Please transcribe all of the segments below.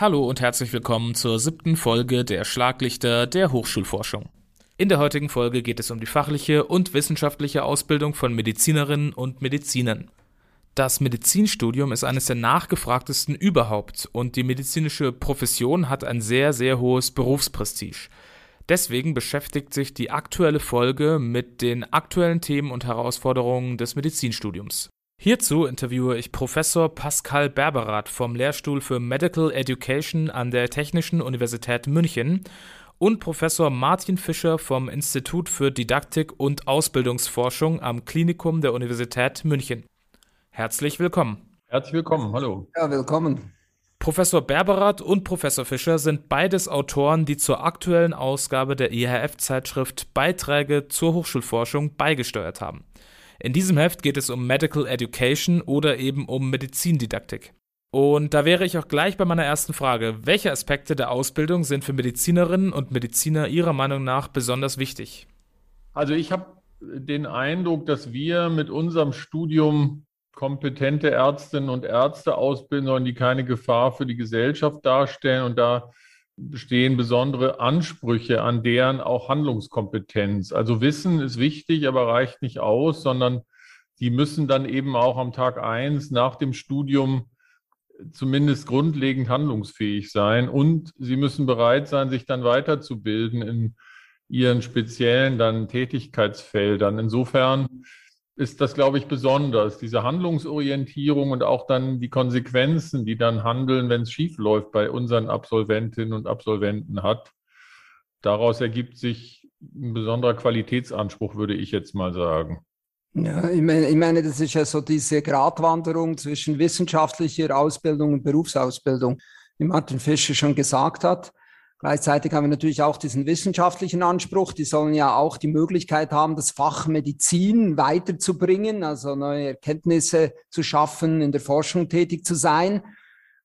Hallo und herzlich willkommen zur siebten Folge der Schlaglichter der Hochschulforschung. In der heutigen Folge geht es um die fachliche und wissenschaftliche Ausbildung von Medizinerinnen und Medizinern. Das Medizinstudium ist eines der nachgefragtesten überhaupt und die medizinische Profession hat ein sehr, sehr hohes Berufsprestige. Deswegen beschäftigt sich die aktuelle Folge mit den aktuellen Themen und Herausforderungen des Medizinstudiums. Hierzu interviewe ich Professor Pascal Berberath vom Lehrstuhl für Medical Education an der Technischen Universität München und Professor Martin Fischer vom Institut für Didaktik und Ausbildungsforschung am Klinikum der Universität München. Herzlich willkommen. Herzlich willkommen, hallo. Ja, willkommen. Professor Berberath und Professor Fischer sind beides Autoren, die zur aktuellen Ausgabe der IHF-Zeitschrift Beiträge zur Hochschulforschung beigesteuert haben. In diesem Heft geht es um Medical Education oder eben um Medizindidaktik. Und da wäre ich auch gleich bei meiner ersten Frage. Welche Aspekte der Ausbildung sind für Medizinerinnen und Mediziner Ihrer Meinung nach besonders wichtig? Also ich habe den Eindruck, dass wir mit unserem Studium kompetente Ärztinnen und Ärzte ausbilden sollen, die keine Gefahr für die Gesellschaft darstellen. Und da bestehen besondere Ansprüche an deren auch Handlungskompetenz. Also Wissen ist wichtig, aber reicht nicht aus, sondern die müssen dann eben auch am Tag eins nach dem Studium zumindest grundlegend handlungsfähig sein und sie müssen bereit sein, sich dann weiterzubilden in ihren speziellen dann Tätigkeitsfeldern. Insofern ist das, glaube ich, besonders, diese Handlungsorientierung und auch dann die Konsequenzen, die dann handeln, wenn es schief läuft bei unseren Absolventinnen und Absolventen hat. Daraus ergibt sich ein besonderer Qualitätsanspruch, würde ich jetzt mal sagen. Ja, ich meine, ich meine, das ist ja so diese Gratwanderung zwischen wissenschaftlicher Ausbildung und Berufsausbildung, wie Martin Fischer schon gesagt hat. Gleichzeitig haben wir natürlich auch diesen wissenschaftlichen Anspruch. Die sollen ja auch die Möglichkeit haben, das Fach Medizin weiterzubringen, also neue Erkenntnisse zu schaffen, in der Forschung tätig zu sein.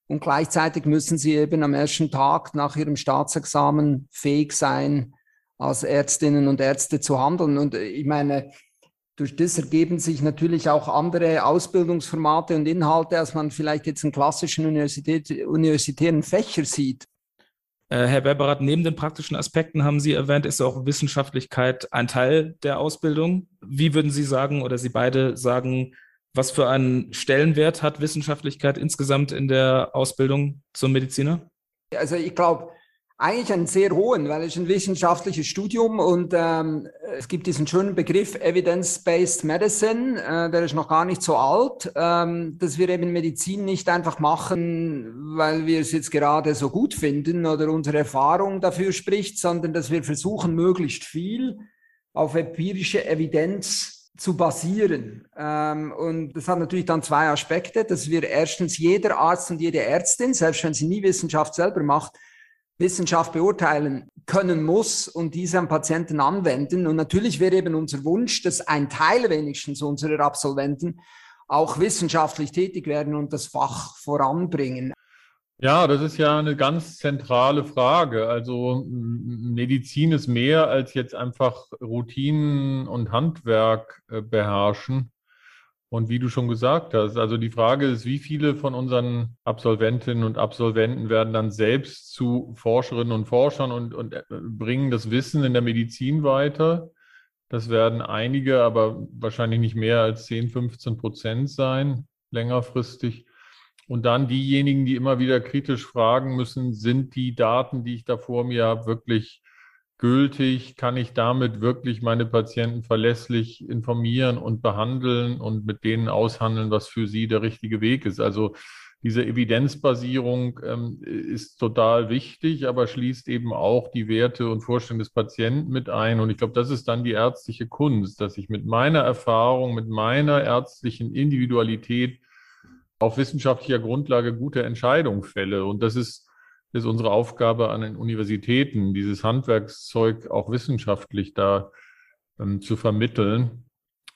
Und gleichzeitig müssen sie eben am ersten Tag nach ihrem Staatsexamen fähig sein, als Ärztinnen und Ärzte zu handeln. Und ich meine, durch das ergeben sich natürlich auch andere Ausbildungsformate und Inhalte, als man vielleicht jetzt in klassischen universitären Fächer sieht. Äh, Herr Berberath, neben den praktischen Aspekten haben Sie erwähnt, ist auch Wissenschaftlichkeit ein Teil der Ausbildung. Wie würden Sie sagen oder Sie beide sagen, was für einen Stellenwert hat Wissenschaftlichkeit insgesamt in der Ausbildung zum Mediziner? Also ich glaube, eigentlich einen sehr hohen, weil es ein wissenschaftliches Studium und ähm, es gibt diesen schönen Begriff Evidence-Based Medicine, äh, der ist noch gar nicht so alt, ähm, dass wir eben Medizin nicht einfach machen, weil wir es jetzt gerade so gut finden oder unsere Erfahrung dafür spricht, sondern dass wir versuchen, möglichst viel auf empirische Evidenz zu basieren. Ähm, und das hat natürlich dann zwei Aspekte, dass wir erstens jeder Arzt und jede Ärztin, selbst wenn sie nie Wissenschaft selber macht, Wissenschaft beurteilen können muss und diese am Patienten anwenden. Und natürlich wäre eben unser Wunsch, dass ein Teil wenigstens unserer Absolventen auch wissenschaftlich tätig werden und das Fach voranbringen. Ja, das ist ja eine ganz zentrale Frage. Also Medizin ist mehr als jetzt einfach Routinen und Handwerk äh, beherrschen. Und wie du schon gesagt hast, also die Frage ist, wie viele von unseren Absolventinnen und Absolventen werden dann selbst zu Forscherinnen und Forschern und, und äh, bringen das Wissen in der Medizin weiter? Das werden einige, aber wahrscheinlich nicht mehr als 10, 15 Prozent sein, längerfristig. Und dann diejenigen, die immer wieder kritisch fragen müssen, sind die Daten, die ich da vor mir habe, wirklich gültig? Kann ich damit wirklich meine Patienten verlässlich informieren und behandeln und mit denen aushandeln, was für sie der richtige Weg ist? Also diese Evidenzbasierung ähm, ist total wichtig, aber schließt eben auch die Werte und Vorstellungen des Patienten mit ein. Und ich glaube, das ist dann die ärztliche Kunst, dass ich mit meiner Erfahrung, mit meiner ärztlichen Individualität auf wissenschaftlicher Grundlage gute Entscheidungen fälle. Und das ist ist unsere Aufgabe an den Universitäten, dieses Handwerkszeug auch wissenschaftlich da ähm, zu vermitteln.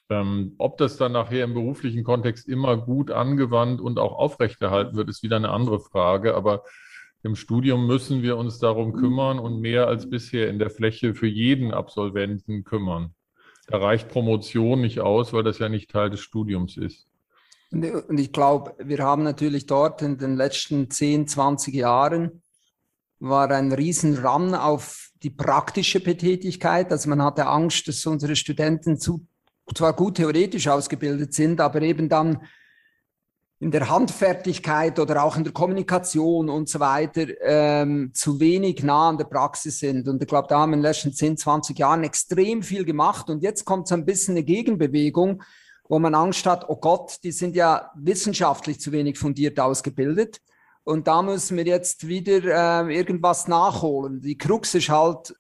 Ähm, ob das dann nachher im beruflichen Kontext immer gut angewandt und auch aufrechterhalten wird, ist wieder eine andere Frage. Aber im Studium müssen wir uns darum kümmern und mehr als bisher in der Fläche für jeden Absolventen kümmern. Da reicht Promotion nicht aus, weil das ja nicht Teil des Studiums ist. Und ich glaube, wir haben natürlich dort in den letzten 10, 20 Jahren war ein riesen Run auf die praktische Betätigkeit. Also man hatte Angst, dass unsere Studenten zu, zwar gut theoretisch ausgebildet sind, aber eben dann in der Handfertigkeit oder auch in der Kommunikation und so weiter ähm, zu wenig nah an der Praxis sind. Und ich glaube, da haben wir in den letzten 10, 20 Jahren extrem viel gemacht. Und jetzt kommt so ein bisschen eine Gegenbewegung, wo man Angst hat, oh Gott, die sind ja wissenschaftlich zu wenig fundiert ausgebildet. Und da müssen wir jetzt wieder äh, irgendwas nachholen. Die Krux ist halt,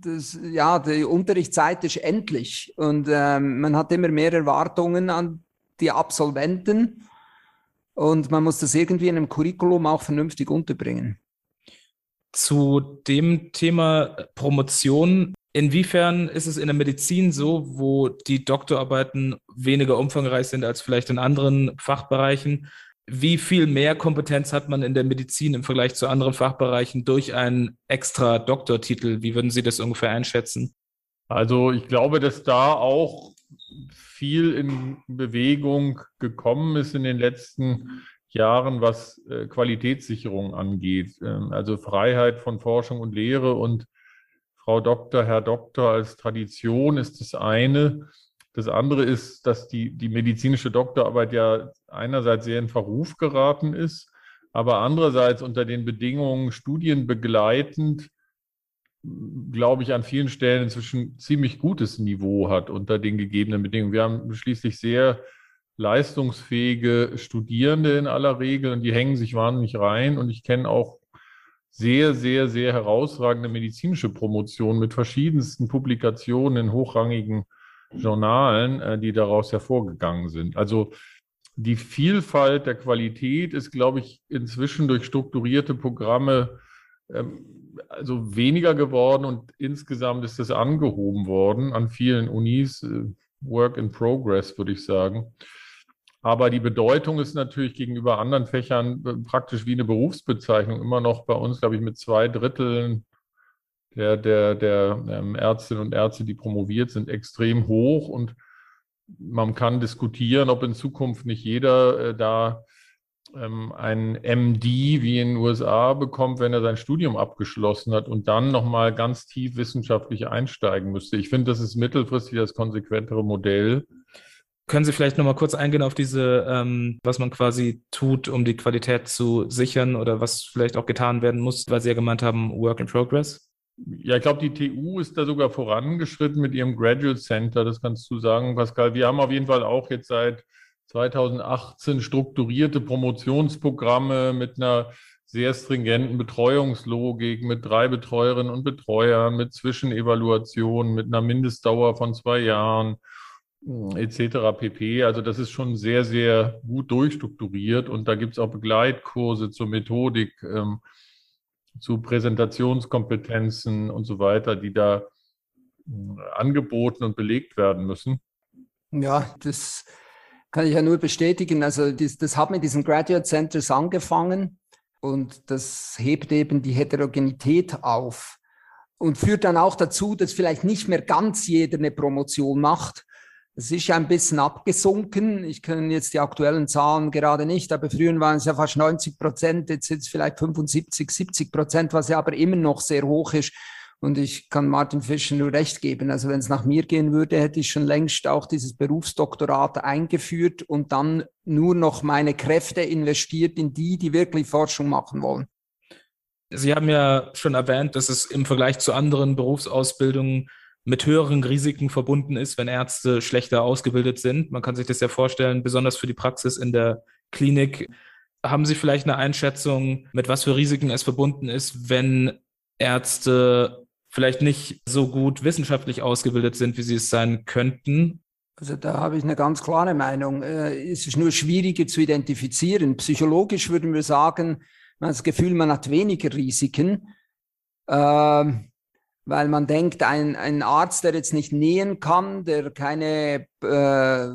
das, ja, die Unterrichtszeit ist endlich und ähm, man hat immer mehr Erwartungen an die Absolventen und man muss das irgendwie in einem Curriculum auch vernünftig unterbringen. Zu dem Thema Promotion, inwiefern ist es in der Medizin so, wo die Doktorarbeiten weniger umfangreich sind als vielleicht in anderen Fachbereichen? Wie viel mehr Kompetenz hat man in der Medizin im Vergleich zu anderen Fachbereichen durch einen extra Doktortitel? Wie würden Sie das ungefähr einschätzen? Also ich glaube, dass da auch viel in Bewegung gekommen ist in den letzten Jahren, was äh, Qualitätssicherung angeht. Ähm, also Freiheit von Forschung und Lehre und Frau Doktor, Herr Doktor als Tradition ist das eine. Das andere ist, dass die, die medizinische Doktorarbeit ja einerseits sehr in Verruf geraten ist, aber andererseits unter den Bedingungen studienbegleitend glaube ich, an vielen Stellen inzwischen ziemlich gutes Niveau hat unter den gegebenen Bedingungen. Wir haben schließlich sehr leistungsfähige Studierende in aller Regel und die hängen sich wahnsinnig rein. Und ich kenne auch sehr, sehr, sehr herausragende medizinische Promotionen mit verschiedensten Publikationen in hochrangigen Journalen, äh, die daraus hervorgegangen sind. Also die Vielfalt der Qualität ist, glaube ich, inzwischen durch strukturierte Programme ähm, also weniger geworden und insgesamt ist es angehoben worden an vielen Unis. Äh, Work in Progress, würde ich sagen. Aber die Bedeutung ist natürlich gegenüber anderen Fächern äh, praktisch wie eine Berufsbezeichnung immer noch bei uns, glaube ich, mit zwei Dritteln der, der, der ähm, Ärztinnen und Ärzte, die promoviert sind, extrem hoch. Und man kann diskutieren, ob in Zukunft nicht jeder äh, da ähm, ein MD wie in den USA bekommt, wenn er sein Studium abgeschlossen hat und dann nochmal ganz tief wissenschaftlich einsteigen müsste. Ich finde, das ist mittelfristig das konsequentere Modell. Können Sie vielleicht nochmal kurz eingehen auf diese, ähm, was man quasi tut, um die Qualität zu sichern oder was vielleicht auch getan werden muss, weil Sie ja gemeint haben, Work in Progress? Ja, ich glaube, die TU ist da sogar vorangeschritten mit ihrem Graduate Center. Das kannst du sagen, Pascal. Wir haben auf jeden Fall auch jetzt seit 2018 strukturierte Promotionsprogramme mit einer sehr stringenten Betreuungslogik, mit drei Betreuerinnen und Betreuern, mit Zwischenevaluationen, mit einer Mindestdauer von zwei Jahren hm, etc. pp. Also das ist schon sehr, sehr gut durchstrukturiert und da gibt es auch Begleitkurse zur Methodik, ähm, zu Präsentationskompetenzen und so weiter, die da hm, angeboten und belegt werden müssen. Ja, das kann ich ja nur bestätigen. Also das, das hat mit diesen Graduate Centers angefangen und das hebt eben die Heterogenität auf und führt dann auch dazu, dass vielleicht nicht mehr ganz jeder eine Promotion macht. Es ist ja ein bisschen abgesunken. Ich kenne jetzt die aktuellen Zahlen gerade nicht, aber früher waren es ja fast 90 Prozent, jetzt sind es vielleicht 75, 70 Prozent, was ja aber immer noch sehr hoch ist. Und ich kann Martin Fischer nur recht geben. Also wenn es nach mir gehen würde, hätte ich schon längst auch dieses Berufsdoktorat eingeführt und dann nur noch meine Kräfte investiert in die, die wirklich Forschung machen wollen. Sie haben ja schon erwähnt, dass es im Vergleich zu anderen Berufsausbildungen mit höheren Risiken verbunden ist, wenn Ärzte schlechter ausgebildet sind. Man kann sich das ja vorstellen, besonders für die Praxis in der Klinik. Haben Sie vielleicht eine Einschätzung, mit was für Risiken es verbunden ist, wenn Ärzte vielleicht nicht so gut wissenschaftlich ausgebildet sind, wie sie es sein könnten? Also da habe ich eine ganz klare Meinung. Äh, es ist nur schwieriger zu identifizieren. Psychologisch würden wir sagen, man hat das Gefühl, man hat weniger Risiken, ähm, weil man denkt, ein, ein Arzt, der jetzt nicht nähen kann, der keine äh,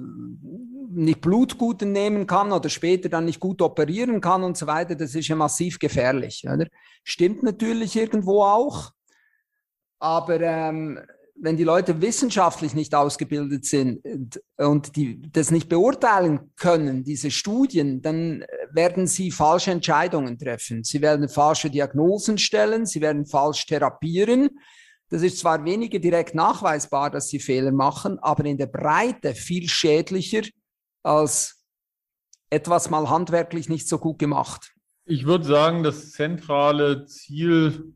nicht Blut gut nehmen kann oder später dann nicht gut operieren kann und so weiter, das ist ja massiv gefährlich. Oder? Stimmt natürlich irgendwo auch. Aber ähm, wenn die Leute wissenschaftlich nicht ausgebildet sind und die das nicht beurteilen können, diese Studien, dann werden sie falsche Entscheidungen treffen. Sie werden falsche Diagnosen stellen, sie werden falsch therapieren. Das ist zwar weniger direkt nachweisbar, dass sie Fehler machen, aber in der Breite viel schädlicher als etwas mal handwerklich nicht so gut gemacht. Ich würde sagen, das zentrale Ziel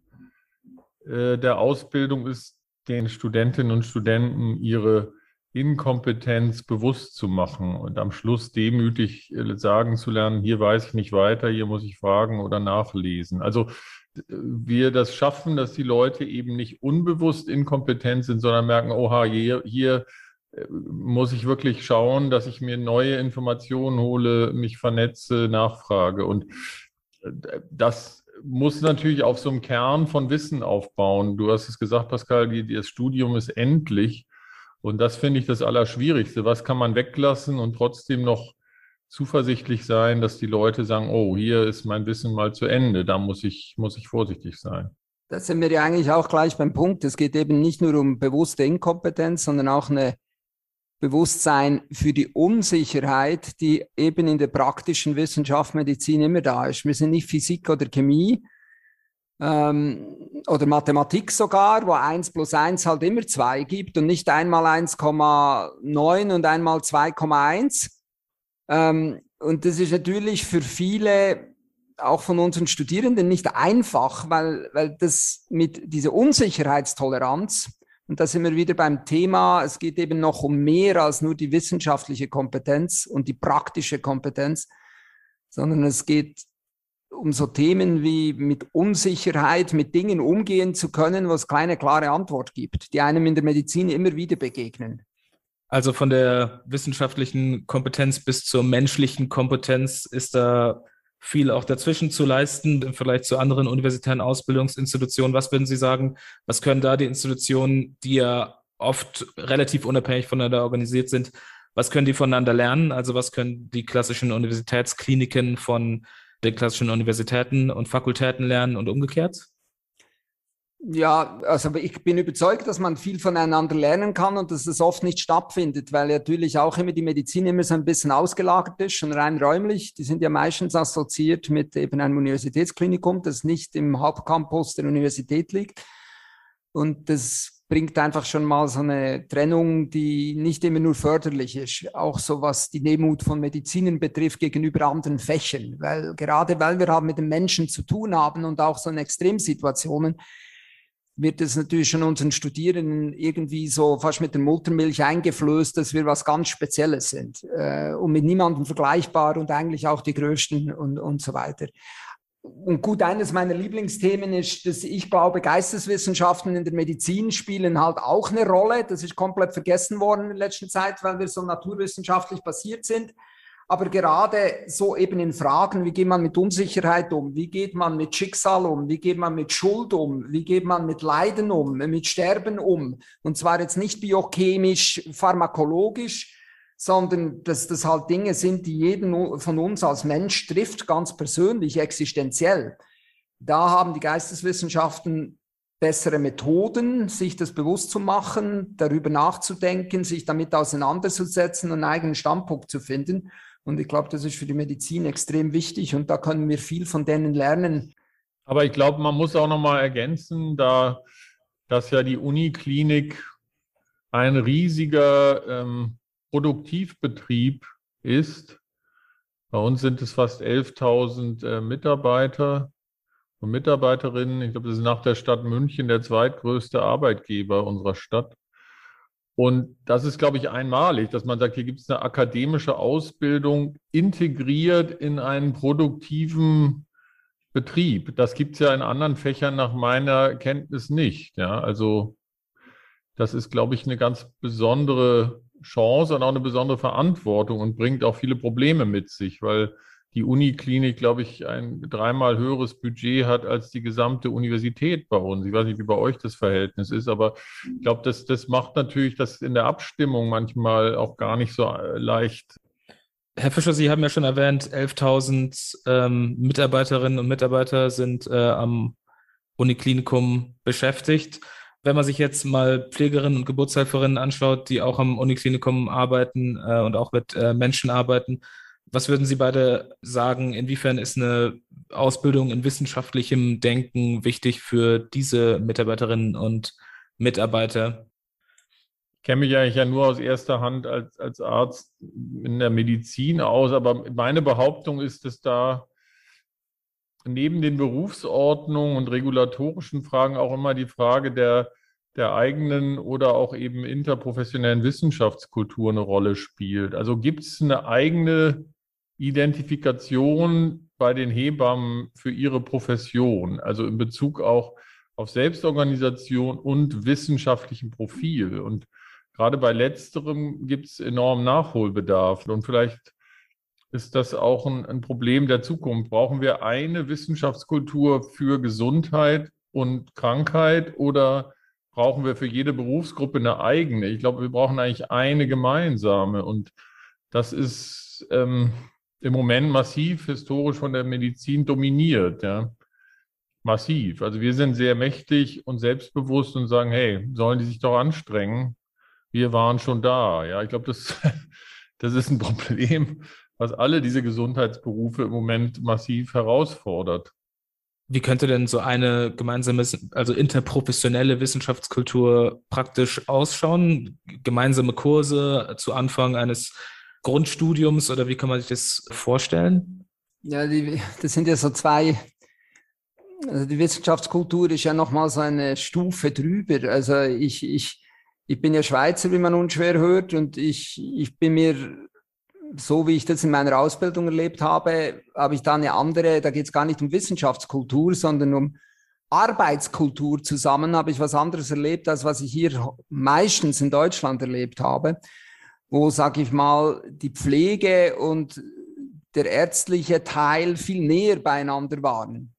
äh, der Ausbildung ist, den Studentinnen und Studenten ihre Inkompetenz bewusst zu machen und am Schluss demütig äh, sagen zu lernen, hier weiß ich nicht weiter, hier muss ich fragen oder nachlesen. Also wir das schaffen, dass die Leute eben nicht unbewusst inkompetent sind, sondern merken, oha, hier, hier äh, muss ich wirklich schauen, dass ich mir neue Informationen hole, mich vernetze, nachfrage. Und das muss natürlich auf so einem Kern von Wissen aufbauen. Du hast es gesagt, Pascal, die, das Studium ist endlich. Und das finde ich das Allerschwierigste. Was kann man weglassen und trotzdem noch zuversichtlich sein, dass die Leute sagen, oh, hier ist mein Wissen mal zu Ende, da muss ich, muss ich vorsichtig sein. Da sind wir ja eigentlich auch gleich beim Punkt. Es geht eben nicht nur um bewusste Inkompetenz, sondern auch eine Bewusstsein für die Unsicherheit, die eben in der praktischen Wissenschaft Medizin immer da ist. Wir sind nicht Physik oder Chemie ähm, oder Mathematik sogar, wo 1 plus 1 halt immer 2 gibt und nicht einmal 1,9 und einmal 2,1. Ähm, und das ist natürlich für viele, auch von unseren Studierenden, nicht einfach, weil, weil das mit dieser Unsicherheitstoleranz und da sind wir wieder beim Thema, es geht eben noch um mehr als nur die wissenschaftliche Kompetenz und die praktische Kompetenz, sondern es geht um so Themen wie mit Unsicherheit, mit Dingen umgehen zu können, wo es keine klare Antwort gibt, die einem in der Medizin immer wieder begegnen. Also von der wissenschaftlichen Kompetenz bis zur menschlichen Kompetenz ist da viel auch dazwischen zu leisten im Vergleich zu anderen universitären Ausbildungsinstitutionen. Was würden Sie sagen, was können da die Institutionen, die ja oft relativ unabhängig voneinander organisiert sind, was können die voneinander lernen? Also was können die klassischen Universitätskliniken von den klassischen Universitäten und Fakultäten lernen und umgekehrt? Ja, also ich bin überzeugt, dass man viel voneinander lernen kann und dass es oft nicht stattfindet, weil natürlich auch immer die Medizin immer so ein bisschen ausgelagert ist, schon rein räumlich. Die sind ja meistens assoziiert mit eben einem Universitätsklinikum, das nicht im Hauptcampus der Universität liegt. Und das bringt einfach schon mal so eine Trennung, die nicht immer nur förderlich ist, auch so was die Demut von Medizinern betrifft gegenüber anderen Fächern, weil gerade weil wir haben mit den Menschen zu tun haben und auch so in Extremsituationen, wird es natürlich schon unseren Studierenden irgendwie so fast mit der Muttermilch eingeflößt, dass wir was ganz Spezielles sind äh, und mit niemandem vergleichbar und eigentlich auch die Größten und, und so weiter. Und gut, eines meiner Lieblingsthemen ist, dass ich glaube, Geisteswissenschaften in der Medizin spielen halt auch eine Rolle. Das ist komplett vergessen worden in letzter Zeit, weil wir so naturwissenschaftlich basiert sind. Aber gerade so eben in Fragen, wie geht man mit Unsicherheit um? Wie geht man mit Schicksal um? Wie geht man mit Schuld um? Wie geht man mit Leiden um? Mit Sterben um? Und zwar jetzt nicht biochemisch, pharmakologisch, sondern dass das halt Dinge sind, die jeden von uns als Mensch trifft, ganz persönlich, existenziell. Da haben die Geisteswissenschaften bessere Methoden, sich das bewusst zu machen, darüber nachzudenken, sich damit auseinanderzusetzen und einen eigenen Standpunkt zu finden. Und ich glaube, das ist für die Medizin extrem wichtig und da können wir viel von denen lernen. Aber ich glaube, man muss auch noch mal ergänzen, da dass ja die Uniklinik ein riesiger ähm, Produktivbetrieb ist. Bei uns sind es fast 11.000 äh, Mitarbeiter und Mitarbeiterinnen. Ich glaube, das ist nach der Stadt München der zweitgrößte Arbeitgeber unserer Stadt. Und das ist, glaube ich, einmalig, dass man sagt, hier gibt es eine akademische Ausbildung integriert in einen produktiven Betrieb. Das gibt es ja in anderen Fächern nach meiner Kenntnis nicht. Ja, also das ist, glaube ich, eine ganz besondere Chance und auch eine besondere Verantwortung und bringt auch viele Probleme mit sich, weil die Uniklinik, glaube ich, ein dreimal höheres Budget hat als die gesamte Universität bei uns. Ich weiß nicht, wie bei euch das Verhältnis ist, aber ich glaube, das, das macht natürlich das in der Abstimmung manchmal auch gar nicht so äh, leicht. Herr Fischer, Sie haben ja schon erwähnt, 11.000 ähm, Mitarbeiterinnen und Mitarbeiter sind äh, am Uniklinikum beschäftigt. wenn man sich jetzt mal Pflegerinnen und Geburtshelferinnen anschaut, die auch am Uniklinikum arbeiten äh, und auch mit äh, Menschen arbeiten, was würden Sie beide sagen? Inwiefern ist eine Ausbildung in wissenschaftlichem Denken wichtig für diese Mitarbeiterinnen und Mitarbeiter? Ich kenne mich eigentlich ja nur aus erster Hand als, als Arzt in der Medizin aus, aber meine Behauptung ist, dass da neben den Berufsordnungen und regulatorischen Fragen auch immer die Frage der, der eigenen oder auch eben interprofessionellen Wissenschaftskultur eine Rolle spielt. Also gibt es eine eigene Identifikation bei den Hebammen für ihre Profession, also in Bezug auch auf Selbstorganisation und wissenschaftlichen Profil. Und gerade bei letzterem gibt es enorm Nachholbedarf. Und vielleicht ist das auch ein, ein, Problem der Zukunft. Brauchen wir eine Wissenschaftskultur für Gesundheit und Krankheit oder brauchen wir für jede Berufsgruppe eine eigene? Ich glaube, wir brauchen eigentlich eine gemeinsame. Und das ist ähm, im Moment massiv historisch von der Medizin dominiert. Ja. Massiv. Also wir sind sehr mächtig und selbstbewusst und sagen, hey, sollen die sich doch anstrengen? Wir waren schon da. Ja, ich glaube, das, das ist ein Problem, was alle diese Gesundheitsberufe im Moment massiv herausfordert. Wie könnte denn so eine gemeinsame, also interprofessionelle Wissenschaftskultur praktisch ausschauen? Gemeinsame Kurse zu Anfang eines Grundstudiums oder wie kann man sich das vorstellen? Ja, die, das sind ja so zwei. Also die Wissenschaftskultur ist ja nochmal so eine Stufe drüber. Also ich, ich, ich bin ja Schweizer, wie man unschwer hört, und ich, ich bin mir, so wie ich das in meiner Ausbildung erlebt habe, habe ich da eine andere, da geht es gar nicht um Wissenschaftskultur, sondern um Arbeitskultur zusammen, habe ich was anderes erlebt, als was ich hier meistens in Deutschland erlebt habe wo, sage ich mal, die Pflege und der ärztliche Teil viel näher beieinander waren.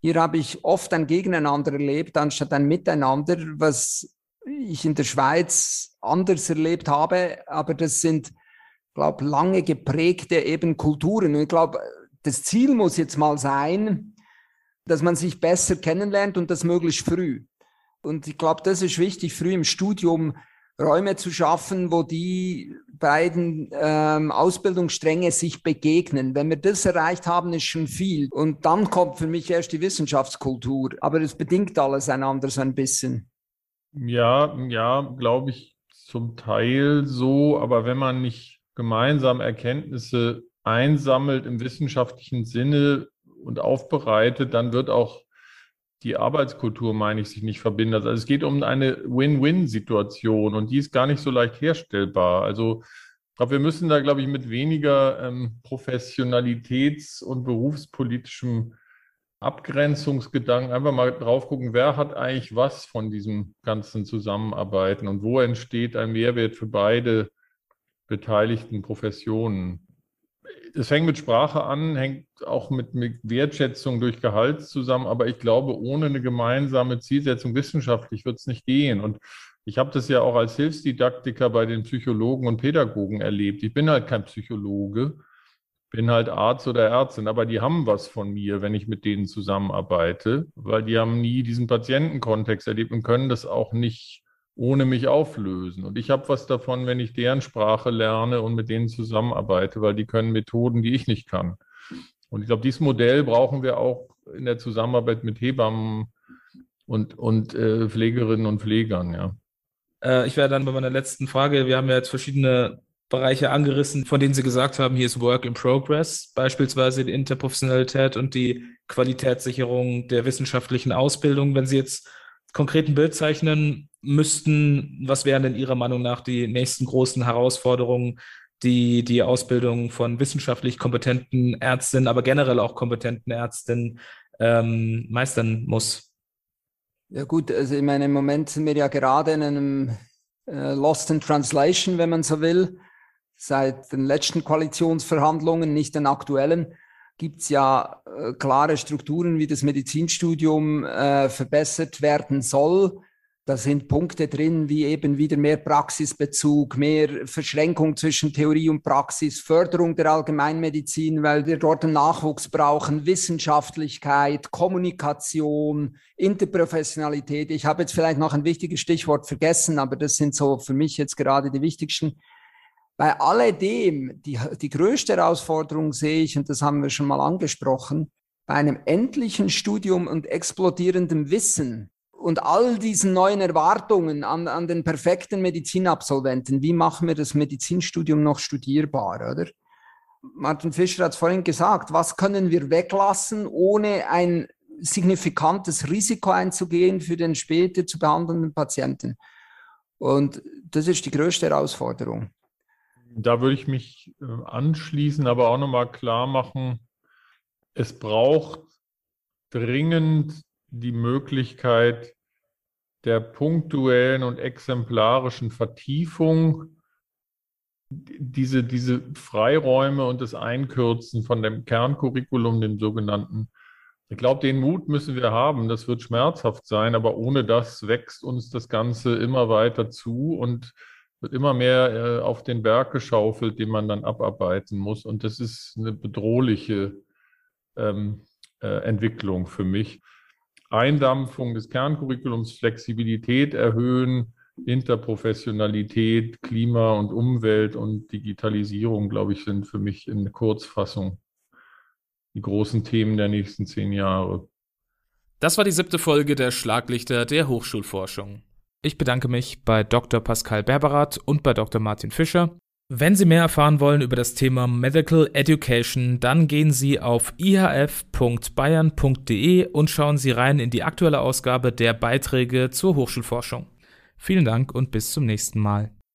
Hier habe ich oft ein Gegeneinander erlebt, anstatt ein Miteinander, was ich in der Schweiz anders erlebt habe. Aber das sind, glaube lange geprägte eben Kulturen. Und ich glaube, das Ziel muss jetzt mal sein, dass man sich besser kennenlernt und das möglichst früh. Und ich glaube, das ist wichtig, früh im Studium Räume zu schaffen, wo die beiden ähm, Ausbildungsstränge sich begegnen. Wenn wir das erreicht haben, ist schon viel. Und dann kommt für mich erst die Wissenschaftskultur. Aber es bedingt alles einander so ein bisschen. Ja, ja, glaube ich zum Teil so. Aber wenn man nicht gemeinsam Erkenntnisse einsammelt im wissenschaftlichen Sinne und aufbereitet, dann wird auch die Arbeitskultur, meine ich, sich nicht verbindet. Also es geht um eine Win-Win-Situation und die ist gar nicht so leicht herstellbar. Also ich glaube, wir müssen da, glaube ich, mit weniger ähm, Professionalitäts- und berufspolitischem Abgrenzungsgedanken einfach mal drauf gucken, wer hat eigentlich was von diesem ganzen Zusammenarbeiten und wo entsteht ein Mehrwert für beide beteiligten Professionen es fängt mit Sprache an, hängt auch mit, mit Wertschätzung durch Gehalt zusammen, aber ich glaube, ohne eine gemeinsame Zielsetzung wissenschaftlich wird es nicht gehen. Und ich habe das ja auch als Hilfsdidaktiker bei den Psychologen und Pädagogen erlebt. Ich bin halt kein Psychologe, bin halt Arzt oder Ärztin, aber die haben was von mir, wenn ich mit denen zusammenarbeite, weil die haben nie diesen Patientenkontext erlebt und können das auch nicht ohne mich auflösen. Und ich habe was davon, wenn ich deren Sprache lerne und mit denen zusammenarbeite, weil die können Methoden, die ich nicht kann. Und ich glaube, dieses Modell brauchen wir auch in der Zusammenarbeit mit Hebammen und, und äh, Pflegerinnen und Pflegern, ja. Äh, ich wäre dann bei meiner letzten Frage. Wir haben ja jetzt verschiedene Bereiche angerissen, von denen Sie gesagt haben, hier ist Work in Progress, beispielsweise die Interprofessionalität und die Qualitätssicherung der wissenschaftlichen Ausbildung. Wenn Sie jetzt konkreten Bild zeichnen müssten, was wären denn Ihrer Meinung nach die nächsten großen Herausforderungen, die die Ausbildung von wissenschaftlich kompetenten Ärztinnen, aber generell auch kompetenten Ärztinnen ähm, meistern muss? Ja gut, also ich meine, im Moment sind wir ja gerade in einem äh, Lost in Translation, wenn man so will, seit den letzten Koalitionsverhandlungen, nicht den aktuellen gibt es ja äh, klare Strukturen, wie das Medizinstudium äh, verbessert werden soll. Da sind Punkte drin, wie eben wieder mehr Praxisbezug, mehr Verschränkung zwischen Theorie und Praxis, Förderung der Allgemeinmedizin, weil wir dort einen Nachwuchs brauchen, Wissenschaftlichkeit, Kommunikation, Interprofessionalität. Ich habe jetzt vielleicht noch ein wichtiges Stichwort vergessen, aber das sind so für mich jetzt gerade die wichtigsten. Bei alledem, die, die größte Herausforderung sehe ich, und das haben wir schon mal angesprochen, bei einem endlichen Studium und explodierendem Wissen und all diesen neuen Erwartungen an, an den perfekten Medizinabsolventen, wie machen wir das Medizinstudium noch studierbar, oder? Martin Fischer hat es vorhin gesagt, was können wir weglassen, ohne ein signifikantes Risiko einzugehen für den später zu behandelnden Patienten? Und das ist die größte Herausforderung. Da würde ich mich äh, anschließen, aber auch nochmal klar machen, es braucht dringend die Möglichkeit der punktuellen und exemplarischen Vertiefung, diese, diese Freiräume und das Einkürzen von dem Kerncurriculum, dem sogenannten. Ich glaube, den Mut müssen wir haben. Das wird schmerzhaft sein, aber ohne das wächst uns das Ganze immer weiter zu und wird immer mehr äh, auf den Berg geschaufelt, den man dann abarbeiten muss. Und das ist eine bedrohliche ähm, äh, Entwicklung für mich. Eindampfung des Kerncurriculums, Flexibilität erhöhen, Interprofessionalität, Klima und Umwelt und Digitalisierung, glaube ich, sind für mich in Kurzfassung die großen Themen der nächsten zehn Jahre. Das war die siebte Folge der Schlaglichter der Hochschulforschung. Ich bedanke mich bei Dr. Pascal Berberath und bei Dr. Martin Fischer. Wenn Sie mehr erfahren wollen über das Thema Medical Education, dann gehen Sie auf ihf.bayern.de und schauen Sie rein in die aktuelle Ausgabe der Beiträge zur Hochschulforschung. Vielen Dank und bis zum nächsten Mal.